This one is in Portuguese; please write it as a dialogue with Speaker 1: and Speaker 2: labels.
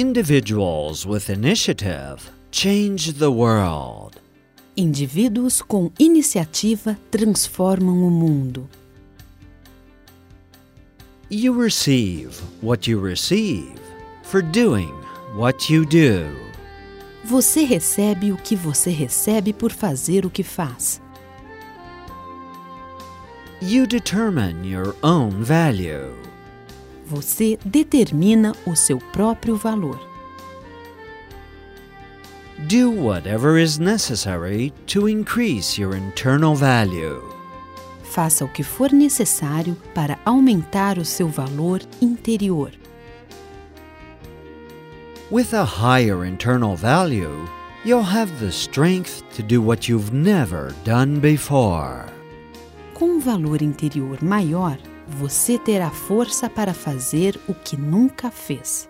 Speaker 1: Individuals with initiative change the world.
Speaker 2: Indivíduos com iniciativa transformam o mundo.
Speaker 1: You receive what you receive for doing what you do.
Speaker 2: Você recebe o que você recebe por fazer o que faz.
Speaker 1: You determine your own value.
Speaker 2: Você determina o seu próprio valor.
Speaker 1: Do whatever is necessary to increase your internal value.
Speaker 2: Faça o que for necessário para aumentar o seu valor interior.
Speaker 1: With a higher internal value, you'll have the strength to do what you've never done before.
Speaker 2: Com um valor interior maior, você terá força para fazer o que nunca fez.